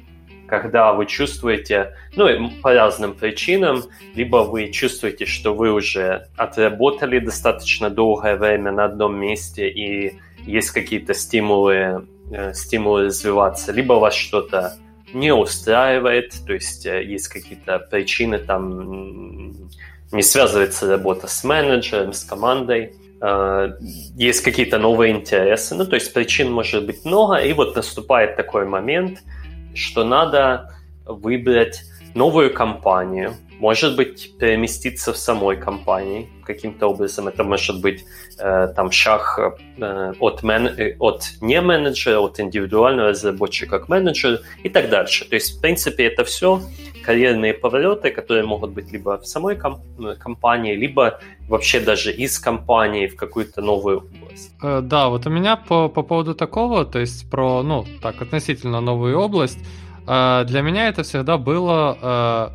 когда вы чувствуете, ну, по разным причинам, либо вы чувствуете, что вы уже отработали достаточно долгое время на одном месте, и есть какие-то стимулы, э, стимулы развиваться, либо вас что-то не устраивает, то есть э, есть какие-то причины, там не связывается работа с менеджером, с командой, э, есть какие-то новые интересы, ну, то есть причин может быть много, и вот наступает такой момент, что надо выбрать новую компанию, может быть, переместиться в самой компании каким-то образом. Это может быть э, там шаг э, от, мен- э, от не менеджера, от индивидуального разработчика к менеджеру и так дальше. То есть, в принципе, это все карьерные повороты, которые могут быть либо в самой ком- э, компании, либо вообще даже из компании в какую-то новую область. Э, Да, вот у меня по, по поводу такого, то есть про, ну, так, относительно новую область, для меня это всегда было, э,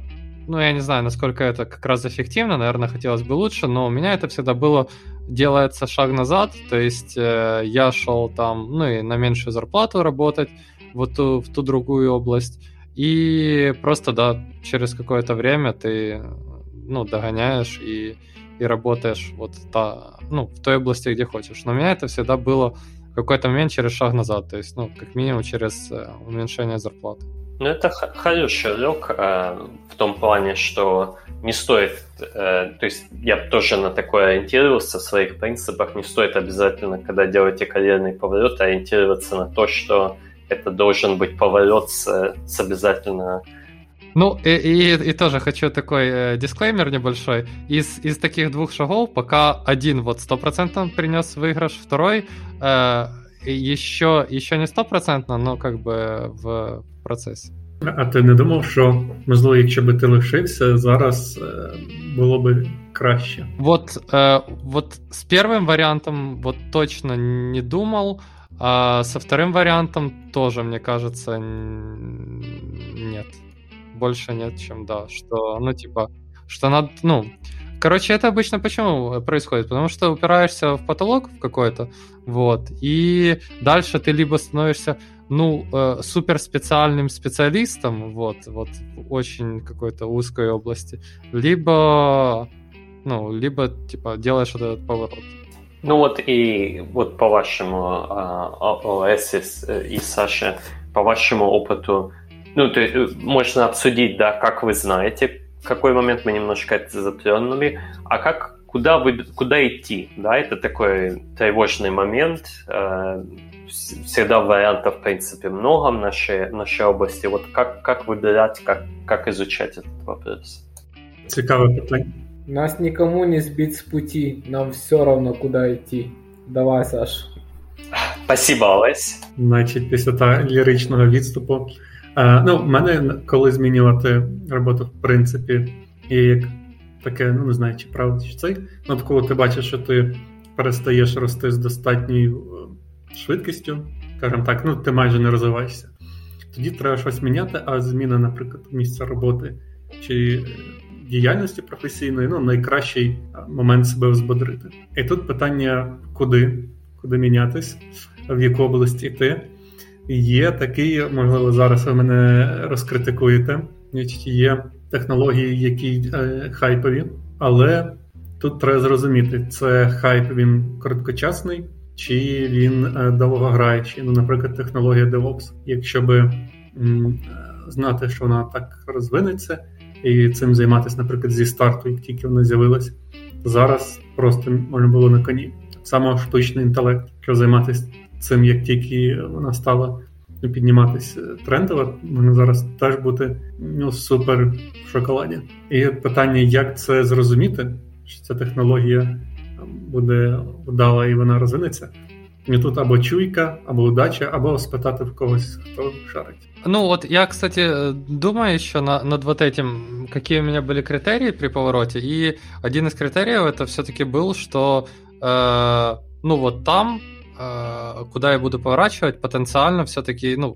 ну, я не знаю, насколько это как раз эффективно, наверное, хотелось бы лучше, но у меня это всегда было, делается шаг назад, то есть э, я шел там, ну, и на меньшую зарплату работать, вот ту, в ту другую область, и просто, да, через какое-то время ты, ну, догоняешь и и работаешь вот та, ну, в той области, где хочешь. Но у меня это всегда было в какой-то момент через шаг назад, то есть, ну, как минимум через э, уменьшение зарплаты. Ну, это хороший урок э, в том плане, что не стоит, э, то есть я тоже на такое ориентировался в своих принципах, не стоит обязательно, когда делаете карьерный поворот, ориентироваться на то, что это должен быть поворот с, с обязательно Ну, и, и, и тоже хочу такой э, дисклеймер небольшой. Из, из таких двух шагов пока один вот стопроцентно принес выигрыш, второй э, еще, еще не стопроцентно, но как бы в процессе. А ти не думав, що можливо, якщо би ти лишився, зараз було би краще. Вот, вот с первым вариантом вот точно не думал, а со вторым вариантом тоже, мне кажется, нет. Больше нет, чем да. Что, ну, типа, что надо, ну, Короче, это обычно почему происходит? Потому что упираешься в потолок в какой-то, вот, и дальше ты либо становишься, ну, э, супер специальным специалистом, вот, вот, очень какой-то узкой области, либо, ну, либо, типа, делаешь вот этот поворот. Ну вот и вот по вашему ОС э, и Саше, по вашему опыту, ну, то есть, э, можно обсудить, да, как вы знаете, какой момент мы немножко это затронули, а как куда, вы, куда идти, да, это такой тревожный момент, э, всегда вариантов, в принципе, много в нашей, в нашей области, вот как, как выбирать, как, как изучать этот вопрос? Цікаве питання. Нас никому не сбить с пути, нам все равно куда идти. Давай, Саш. Спасибо, Олесь. Значить, після та ліричного відступу Е, ну, в мене коли змінювати роботу, в принципі, є як таке, ну не знаю, чи правда, чи цей. Ну, коли ти бачиш, що ти перестаєш рости з достатньою е, швидкістю, скажімо так, ну ти майже не розвиваєшся. Тоді треба щось міняти, а зміна, наприклад, місця роботи чи діяльності професійної ну, найкращий момент себе взбодрити. І тут питання, куди, куди мінятись, в яку область йти. Є такий, можливо, зараз ви мене розкритикуєте. Є технології, які е, хайпові, але тут треба зрозуміти, це хайп він короткочасний чи він е, довгограючий. Ну, наприклад, технологія DevOps. Якщо би м, знати, що вона так розвинеться, і цим займатися, наприклад, зі старту, як тільки вона з'явилась, зараз просто можна було на коні. Саме штучний інтелект, що займатися цим, як тільки вона стала підніматися трендово, можна зараз теж бути ну, супер в шоколаді. І питання, як це зрозуміти, що ця технологія буде вдала і вона розвинеться. І тут або чуйка, або удача, або спитати в когось, хто шарить. Ну вот я, кстати, думаю еще на, над вот этим, какие у меня были критерии при повороте, и один из критериев это все-таки был, что э, ну вот там а, куда я буду поворачивать, потенциально все-таки, ну,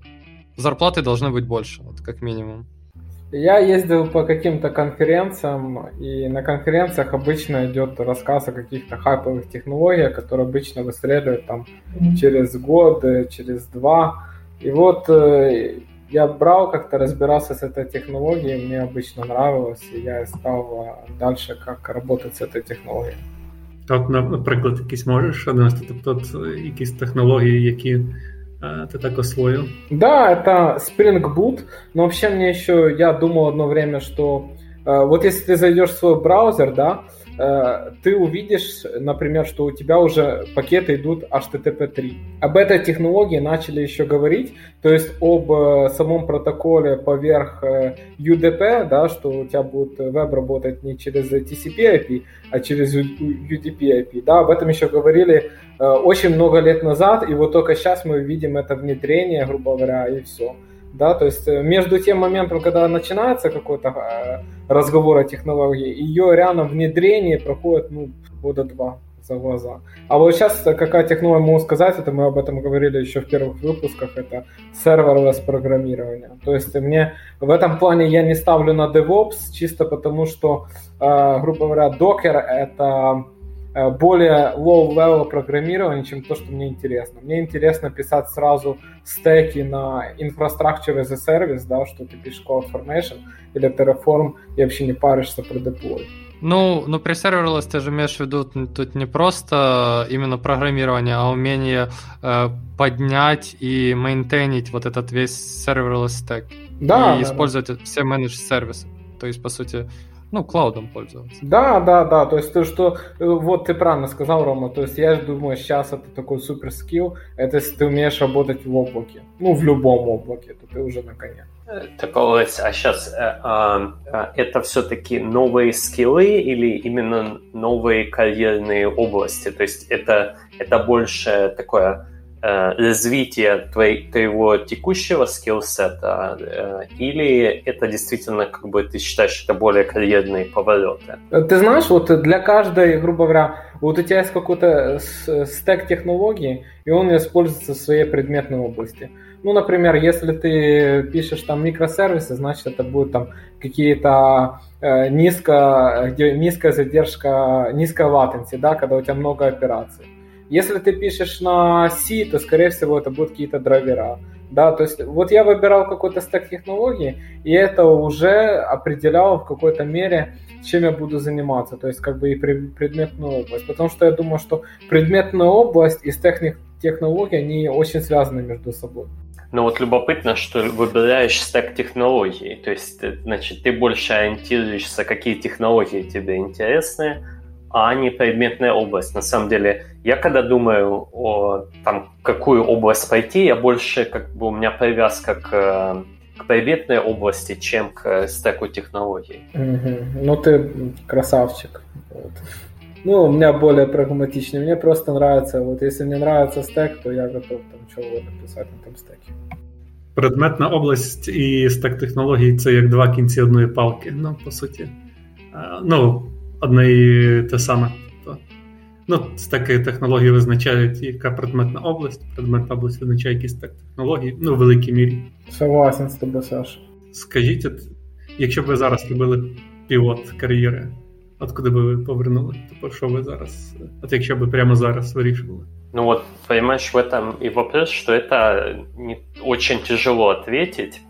зарплаты должны быть больше, вот как минимум. Я ездил по каким-то конференциям, и на конференциях обычно идет рассказ о каких-то хайповых технологиях, которые обычно выстреливают там через год, э, через два. И вот э, я брал, как-то разбирался с этой технологией, мне обычно нравилось, и я искал дальше, как работать с этой технологией. От, наприклад, якісь можеш навести, тобто якісь технології, які ты так освоил? Да, это Spring Boot, но вообще мне еще, я думал одно время, что э, вот если ты зайдешь в свой браузер, да, Э, ты увидишь, например, что у тебя уже пакеты идут HTTP3. Об этой технологии начали еще говорить, то есть об э, самом протоколе поверх э, UDP, да, что у тебя будет веб работать не через TCP IP, а через UDP IP. Да, об этом еще говорили очень много лет назад, и вот только сейчас мы видим это внедрение, грубо говоря, и все. Да, то есть э, между тем моментом, когда начинается какой-то э, разговор о технологии, ее реально внедрение проходит ну, года два за глаза. А вот сейчас какая технология могу сказать, это мы об этом говорили еще в первых выпусках, это серверлess программирование. То есть мне в этом плане я не ставлю на DevOps, чисто потому что, э, грубо говоря, Docker это Э, более low-level программирования, чем то, что мне интересно. Мне интересно писать сразу стеки на Infrastructure as a Service, да, что ты пишешь CloudFormation или Terraform и вообще не паришься про деплой. Ну, ну при serverless ты же имеешь в виду тут не просто именно программирование, а умение э, поднять и мейнтейнить вот этот весь serverless стек. Да. И да, использовать да. все менедж сервисы. То есть, по сути, ну, клаудом пользоваться. Да, да, да, то есть то, что, э, вот ты правильно сказал, Рома, то есть я думаю, сейчас это такой супер скилл, это если ты умеешь работать в облаке, ну, в любом облаке, то ты уже на коне. Э, так, а сейчас э, а, а, это все-таки новые скиллы или именно новые карьерные области? То есть это, это больше такое развитие твоей, твоего текущего скиллсета, э, или это действительно, как бы ты считаешь, это более карьерные повороты? Ты знаешь, вот для каждой, грубо говоря, вот у тебя есть какой-то стек технологий, и он используется в своей предметной области. Ну, например, если ты пишешь там микросервисы, значит это будет там какие-то э, низко, низкая задержка, низкая latency, да, когда у тебя много операций. Если ты пишешь на C, то, скорее всего, это будут какие-то драйвера. Да, то есть вот я выбирал какой-то стек технологий, и это уже определяло в какой-то мере, чем я буду заниматься, то есть как бы и предметную область. Потому что я думаю, что предметная область и стек технологий, они очень связаны между собой. Ну вот любопытно, что выбираешь стек технологий, то есть, значит, ты больше ориентируешься, какие технологии тебе интересны, а не предметная область. На самом деле, я когда думаю о там, какую область пойти, я больше, как бы, у меня привязка к, к предметной области, чем к стеку технологий. Угу. Ну, ты красавчик. Вот. Ну, у меня более прагматичный. Мне просто нравится, вот если мне нравится стек, то я готов там что угодно писати на том стекі. Предметна область і стек технологій це як два кінці одної палки. Ну, по суті. Ну, одне і те саме. Ну, стеки технологій визначають, яка предметна область. Предметна область визначає якісь стек технологій, ну, в великій мірі. Согласен з тобою, Саша. Скажіть, от, якщо б ви зараз робили півот кар'єри, от куди би ви повернули? Тобто, що ви зараз, от якщо б прямо зараз вирішували? Ну вот, понимаешь, в этом и вопрос, что это не, очень тяжело ответить.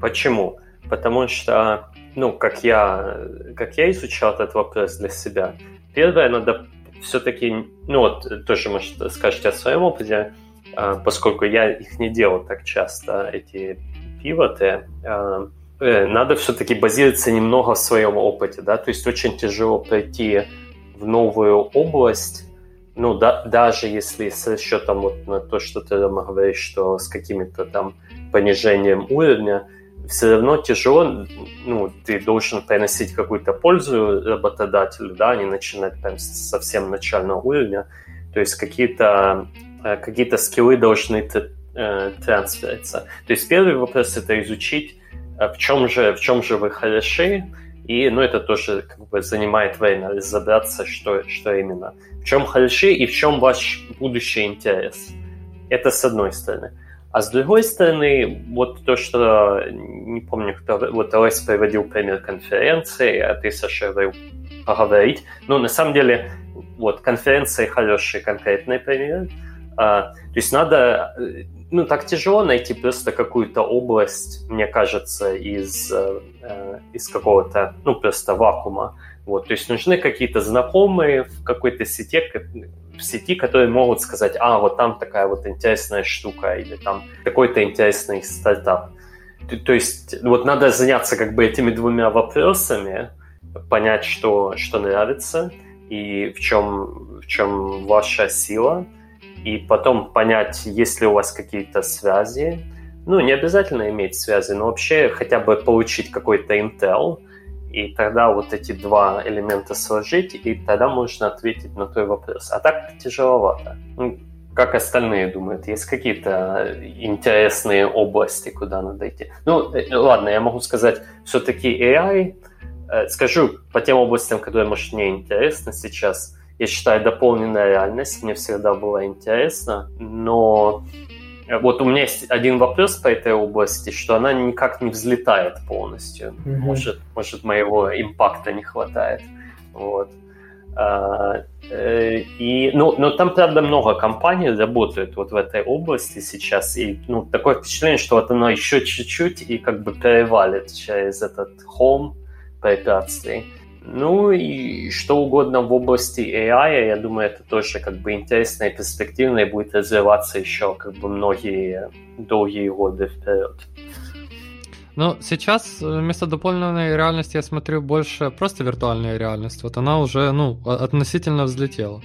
Почему? Потому что ну, как я, как я изучал этот вопрос для себя, первое, надо все-таки, ну вот, тоже, может, скажете о своем опыте, а, поскольку я их не делал так часто, эти пивоты, а, э, надо все-таки базироваться немного в своем опыте, да, то есть очень тяжело пройти в новую область, ну, да, даже если с расчетом вот на то, что ты там говоришь, что с каким-то там понижением уровня, все равно тяжело, ну, ты должен приносить какую-то пользу работодателю, да, а не начинать с совсем начального уровня. То есть какие-то э, какие скиллы должны э, трансфериться. То есть первый вопрос это изучить, э, в чем же, в чем же вы хороши, и, ну, это тоже как бы занимает время разобраться, что, что именно. В чем хороши и в чем ваш будущий интерес. Это с одной стороны. А с другой стороны, вот то, что, не помню, кто, вот Лес приводил пример конференции, а ты, Саша, говорил поговорить. Ну, на самом деле, вот конференции хороший конкретный пример. А, то есть надо, ну, так тяжело найти просто какую-то область, мне кажется, из, э, из какого-то, ну, просто вакуума. Вот, то есть нужны какие-то знакомые в какой-то сети, в сети, которые могут сказать, а, вот там такая вот интересная штука, или там такой-то интересный стартап. То, то есть вот надо заняться как бы этими двумя вопросами, понять, что, что нравится, и в чем, в чем ваша сила, и потом понять, есть ли у вас какие-то связи. Ну, не обязательно иметь связи, но вообще хотя бы получить какой-то intel – и тогда вот эти два элемента сложить, и тогда можно ответить на твой вопрос. А так тяжеловато. Ну, как остальные думают, есть какие-то интересные области, куда надо идти? Ну, э, ладно, я могу сказать, все-таки AI, э, скажу по тем областям, которые, может, мне интересны сейчас. Я считаю, дополненная реальность мне всегда была интересна, но вот у меня есть один вопрос по этой области, что она никак не взлетает полностью. Mm-hmm. Может, может, моего импакта не хватает. Вот. А, э, и, ну, но там, правда, много компаний работают вот в этой области сейчас, и ну, такое впечатление, что вот оно еще чуть-чуть и как бы перевалит через этот холм препятствий. Ну и что угодно в области AI, я думаю, это тоже как бы интересно и перспективно, и будет развиваться еще как бы многие долгие годы вперед. Ну, сейчас э, вместо дополненной реальности я смотрю больше просто виртуальная реальность. Вот она уже, ну, относительно взлетела.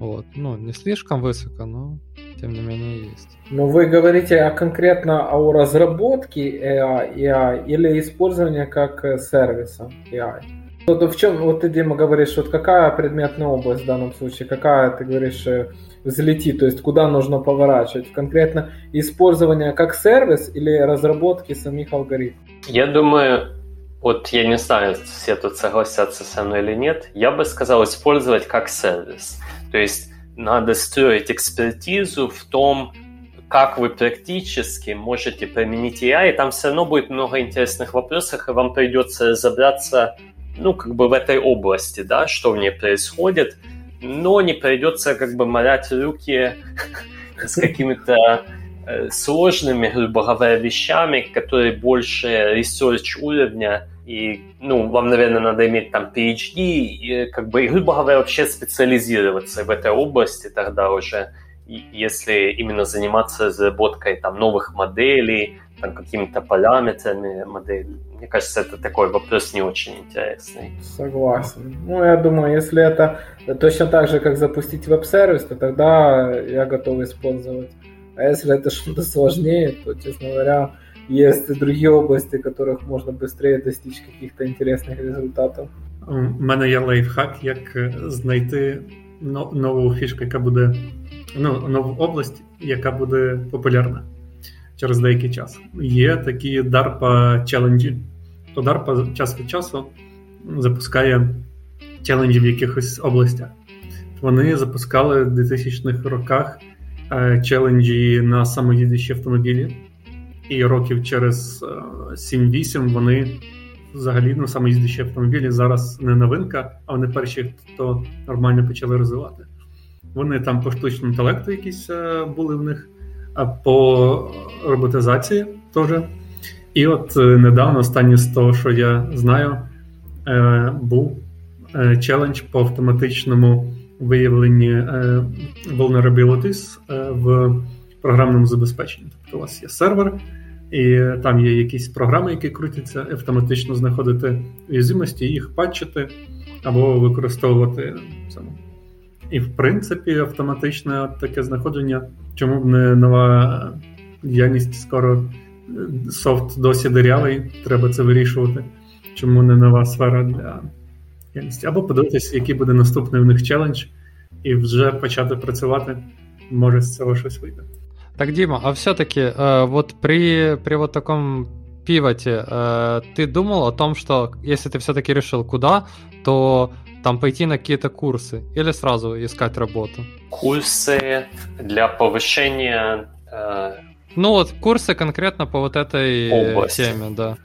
Вот. Ну, не слишком высоко, но тем не менее есть. Но вы говорите о конкретно о разработке AI, AI или использовании как э, сервиса AI? Вот в чем, вот ты, Дима, говоришь, вот какая предметная область в данном случае, какая, ты говоришь, э, взлетит, то есть куда нужно поворачивать? Конкретно использование как сервис или разработки самих алгоритмов? Я думаю, вот я не знаю, все тут согласятся со мной или нет, я бы сказал использовать как сервис. То есть надо строить экспертизу в том, как вы практически можете применить AI, и там все равно будет много интересных вопросов, и вам придется разобраться, ну, как бы в этой области, да, что в ней происходит, но не придется как бы морать руки с какими-то э, сложными, грубо говоря, вещами, которые больше research уровня, и, ну, вам, наверное, надо иметь там PhD, и, как бы, и, грубо говоря, вообще специализироваться в этой области тогда уже, если именно заниматься разработкой там новых моделей, там какими-то параметрами модели. Мне кажется, это такой вопрос не очень интересный. Согласен. Ну, я думаю, если это точно так же, как запустить веб-сервис, то тогда я готов использовать. А если это что-то сложнее, то, честно говоря, есть другие области, в которых можно быстрее достичь каких-то интересных результатів. У мене є лайфхак, як знайти нову фішку, яка буде ну, нову область, яка буде популярна Через деякий час. Є такі DARPA челенджі. То DARPA час від часу запускає челенджі в якихось областях. Вони запускали в 2000-х роках челенджі на самоїдучі автомобілі, і років через 7-8 е, вони взагалі ну, самоїздячі автомобілі зараз не новинка, а вони перші, хто нормально почали розвивати. Вони там по штучному інтелекту якісь е, були в них, по роботизації теж. І от е, недавно, останнє з того, що я знаю, е, був челендж по автоматичному виявленні vulnerabilities в програмному забезпеченні. Тобто у вас є сервер, і там є якісь програми, які крутяться, автоматично знаходити уязвимості, їх патчити або використовувати саму. І, в принципі, автоматичне таке знаходження, чому б не нова діяльність скоро софт досі дирявий, треба це вирішувати. Чому не нова сфера для діяльності? Або подивитися, який буде наступний в них челендж, і вже почати працювати, може з цього щось вийде. Так, Дима, а все-таки э, вот при, при вот таком пивоте э, ты думал о том, что если ты все-таки решил куда, то там пойти на какие-то курсы или сразу искать работу? Курсы для повышения... Э... Ну вот курсы конкретно по вот этой области. теме, да.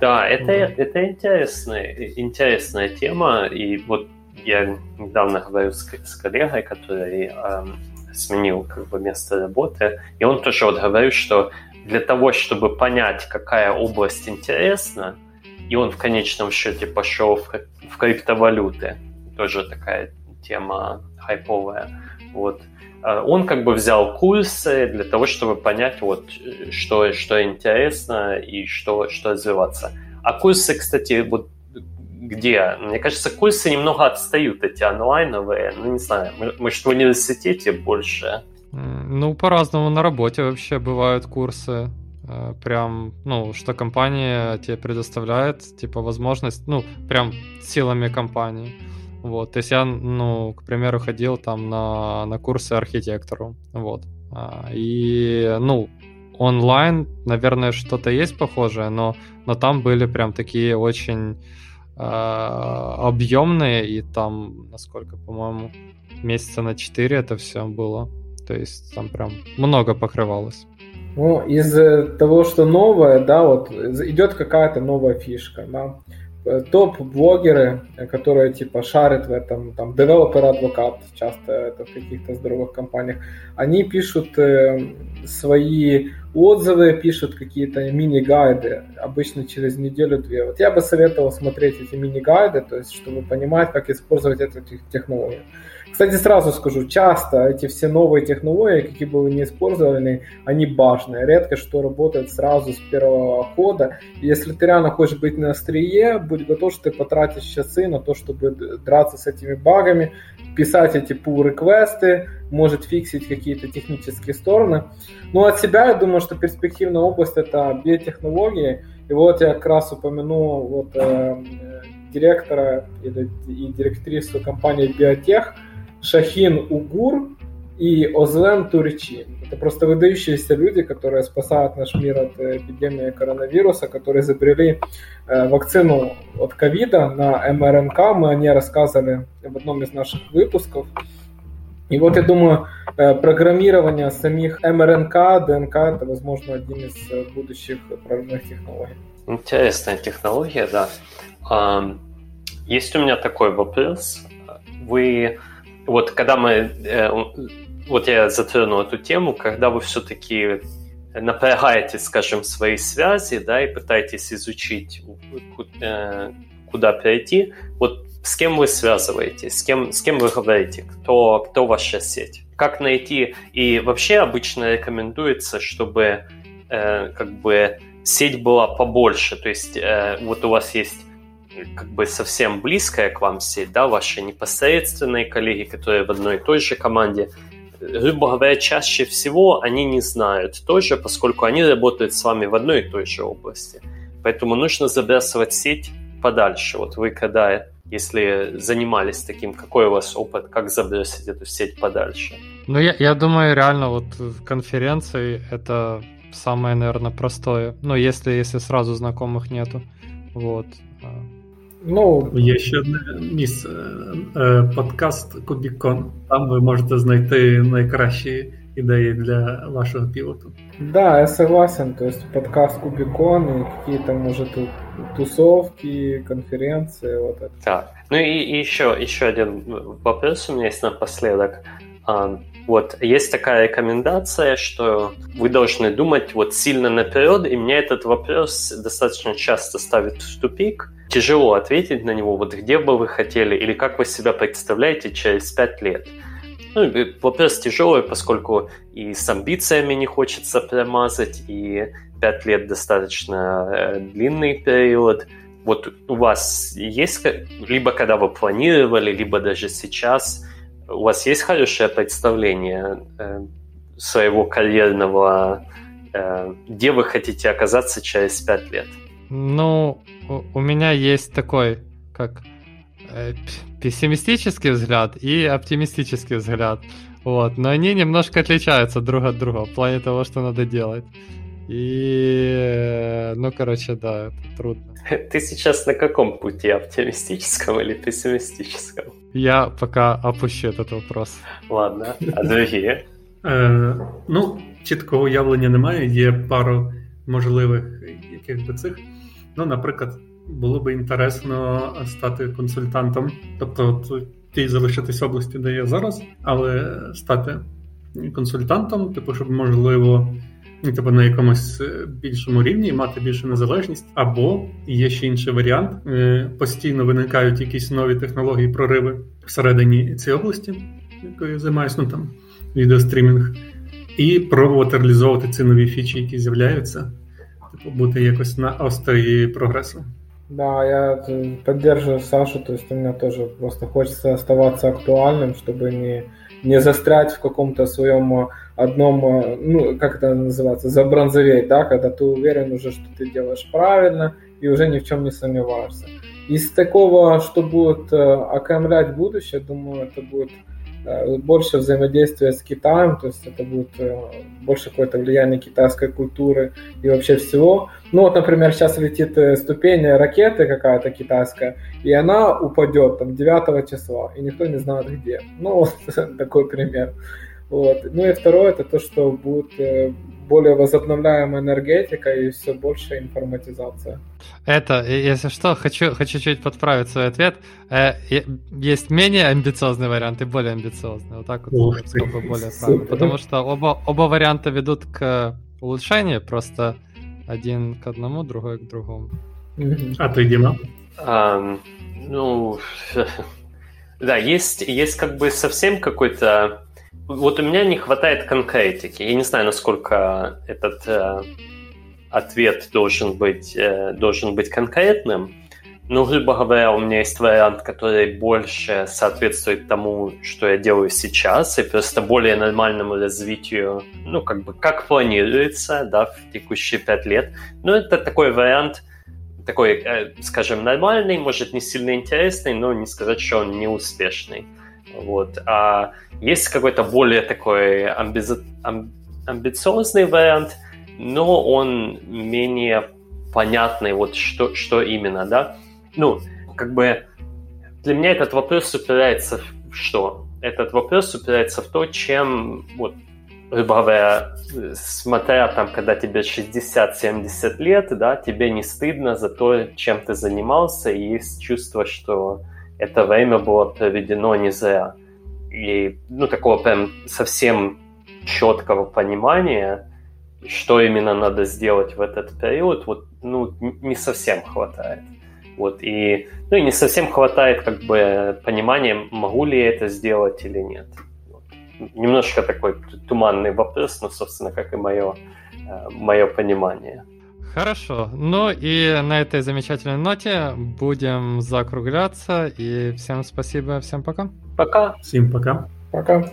Да, это, да. это интересная, интересная тема, и вот я недавно говорил с, с коллегой, который э, сменил как бы место работы, и он тоже вот говорил, что для того, чтобы понять, какая область интересна, и он в конечном счете пошел в, в криптовалюты, тоже такая тема хайповая. Вот. А он как бы взял курсы для того, чтобы понять, вот, что, что интересно и что, что развиваться. А курсы, кстати, вот где? Мне кажется, курсы немного отстают, эти онлайновые. Ну, не знаю, может, в университете больше? Ну, по-разному на работе вообще бывают курсы. Э, прям, ну, что компания тебе предоставляет, типа, возможность, ну, прям силами компании. Вот, то есть я, ну, к примеру, ходил там на, на курсы архитектору, вот. А, и, ну, онлайн, наверное, что-то есть похожее, но, но там были прям такие очень э, объемные, и там, насколько, по-моему, месяца на 4 это все было. То есть там прям много покрывалось. Ну, из того, что новое, да, вот идет какая-то новая фишка, да, Э, топ-блогеры, которые типа шарят в этом, там, developer advocate, часто это в каких-то здоровых компаниях, они пишут э, свои отзывы, пишут какие-то мини-гайды, обычно через неделю-две. Вот я бы советовал смотреть эти мини-гайды, то есть, чтобы понимать, как использовать эту технологию. Кстати, сразу скажу, часто эти все новые технологии, какие бы вы ни использовали, они бажные. Редко что работает сразу с первого хода. Если ты реально хочешь быть на острие, будь готов, что ты потратишь часы на то, чтобы драться с этими багами, писать эти pull-реквесты, может фиксить какие-то технические стороны. Ну, от себя я думаю, что перспективная область это биотехнологии. И вот я как раз упомяну вот, э, директора или, и директрису компании Биотех Шахин Угур и Озлен Туричи. Это просто выдающиеся люди, которые спасают наш мир от эпидемии коронавируса, которые изобрели вакцину от ковида на МРНК. Мы о ней рассказывали в одном из наших выпусков. И вот я думаю, э, программирование самих МРНК, ДНК – это, возможно, один из э, будущих прорывных технологий. Интересная технология, да. Есть у меня такой вопрос. Вы вот когда мы вот я затронул эту тему, когда вы все-таки напрягаете, скажем, свои связи, да, и пытаетесь изучить, э, куда перейти, вот с кем вы связываетесь, с кем, с кем вы говорите, кто, кто ваша сеть, как найти, и вообще обычно рекомендуется, чтобы э, как бы сеть была побольше, то есть э, вот у вас есть как бы совсем близкая к вам сеть, да, ваши непосредственные коллеги, которые в одной и той же команде, грубо говоря, чаще всего они не знают тоже, поскольку они работают с вами в одной и той же области. Поэтому нужно забрасывать сеть подальше. Вот вы когда, если занимались таким, какой у вас опыт, как забросить эту сеть подальше? Ну, я, я думаю, реально вот конференции это самое, наверное, простое. Ну, если, если сразу знакомых нету. Вот. Ну, Є ще одне місце подкаст Кубікон. Там ви можете знайти найкращі ідеи для вашего пилота. Да, я согласен. То есть подкаст Кубикон и какие-то, может, тусовки, конференции, вот это. Так. Ну и, и еще, еще один вопрос у меня есть напоследок. вот, есть такая рекомендация, что вы должны думать вот сильно наперед, и меня этот вопрос достаточно часто ставит в тупик. Тяжело ответить на него, вот где бы вы хотели, или как вы себя представляете через пять лет. Ну, вопрос тяжелый, поскольку и с амбициями не хочется промазать, и пять лет достаточно э, длинный период. Вот у вас есть, либо когда вы планировали, либо даже сейчас – у вас есть хорошее представление э, своего карьерного, э, где вы хотите оказаться через пять лет? Ну, у, меня есть такой, как э, пессимистический взгляд и оптимистический взгляд. Вот, но они немножко отличаются друг от друга в плане того, что надо делать. И, ну, короче, да, это трудно. Ты сейчас на каком пути, оптимистическом или пессимистическом? Я пока опущу этот вопрос. Ладно, а другие? Е, ну, чіткого уявлення немає, є пару можливих яких би цих. Ну, наприклад, було би інтересно стати консультантом, тобто ті залишитись області, де я зараз, але стати консультантом, типу, щоб можливо Типу на якомусь е, більшому рівні мати більшу незалежність, або є ще інший варіант: е, постійно виникають якісь нові технології, прориви всередині цієї області, якою займаюся, ну там відеострімінг, і пробувати реалізовувати ці нові фічі, які з'являються, типу бути якось на острії прогресу. Да, я поддерживаю Сашу, то есть у просто хочется оставаться актуальным, чтобы не, не застрять в каком-то своем одном, э, ну, как это называется, забронзоветь, да, когда ты уверен уже, что ты делаешь правильно и уже ни в чем не сомневаешься. Из такого, что будет э, окаймлять будущее, думаю, это будет э, больше взаимодействия с Китаем, то есть это будет больше какое-то влияние китайской культуры и вообще всего. Ну вот, например, сейчас летит ступень ракеты какая-то китайская, и она упадет там 9 числа, и никто не знает где. Ну, вот такой пример. Вот. Ну и второе, это то, что будет э, более возобновляемая энергетика и все больше информатизация. Это, если что, хочу, хочу чуть подправить свой ответ. Э, есть менее амбициозный вариант и более амбициозный. Вот так вот, Ух ты, более правильно. Потому что оба, оба варианта ведут к улучшению, просто один к одному, другой к другому. А ты, Дима? Um, ну, да, есть, есть как бы совсем какой-то вот у меня не хватает конкретики. Я не знаю, насколько этот э, ответ должен быть, э, должен быть конкретным. Но, грубо говоря, у меня есть вариант, который больше соответствует тому, что я делаю сейчас, и просто более нормальному развитию, ну, как бы, как планируется, да, в текущие пять лет. Но это такой вариант такой, э, скажем, нормальный, может, не сильно интересный, но не сказать, что он не успешный. Вот. А есть какой-то более такой амби- амби- амбициозный вариант, но он менее понятный, вот что, что именно, да. Ну, как бы для меня этот вопрос упирается в что? Этот вопрос упирается в то, чем, вот, грубо смотря там, когда тебе 60-70 лет, да, тебе не стыдно за то, чем ты занимался, и есть чувство, что это время было проведено не зря. И, ну, такого прям совсем четкого понимания, что именно надо сделать в этот период, вот, ну, не совсем хватает. Вот, и, ну, и не совсем хватает, как бы, понимания, могу ли я это сделать или нет. Немножко такой туманный вопрос, но, собственно, как и мое, э, мое понимание. Хорошо. Ну и на этой замечательной ноте будем закругляться. И всем спасибо, всем пока. Пока. Всем пока. Пока.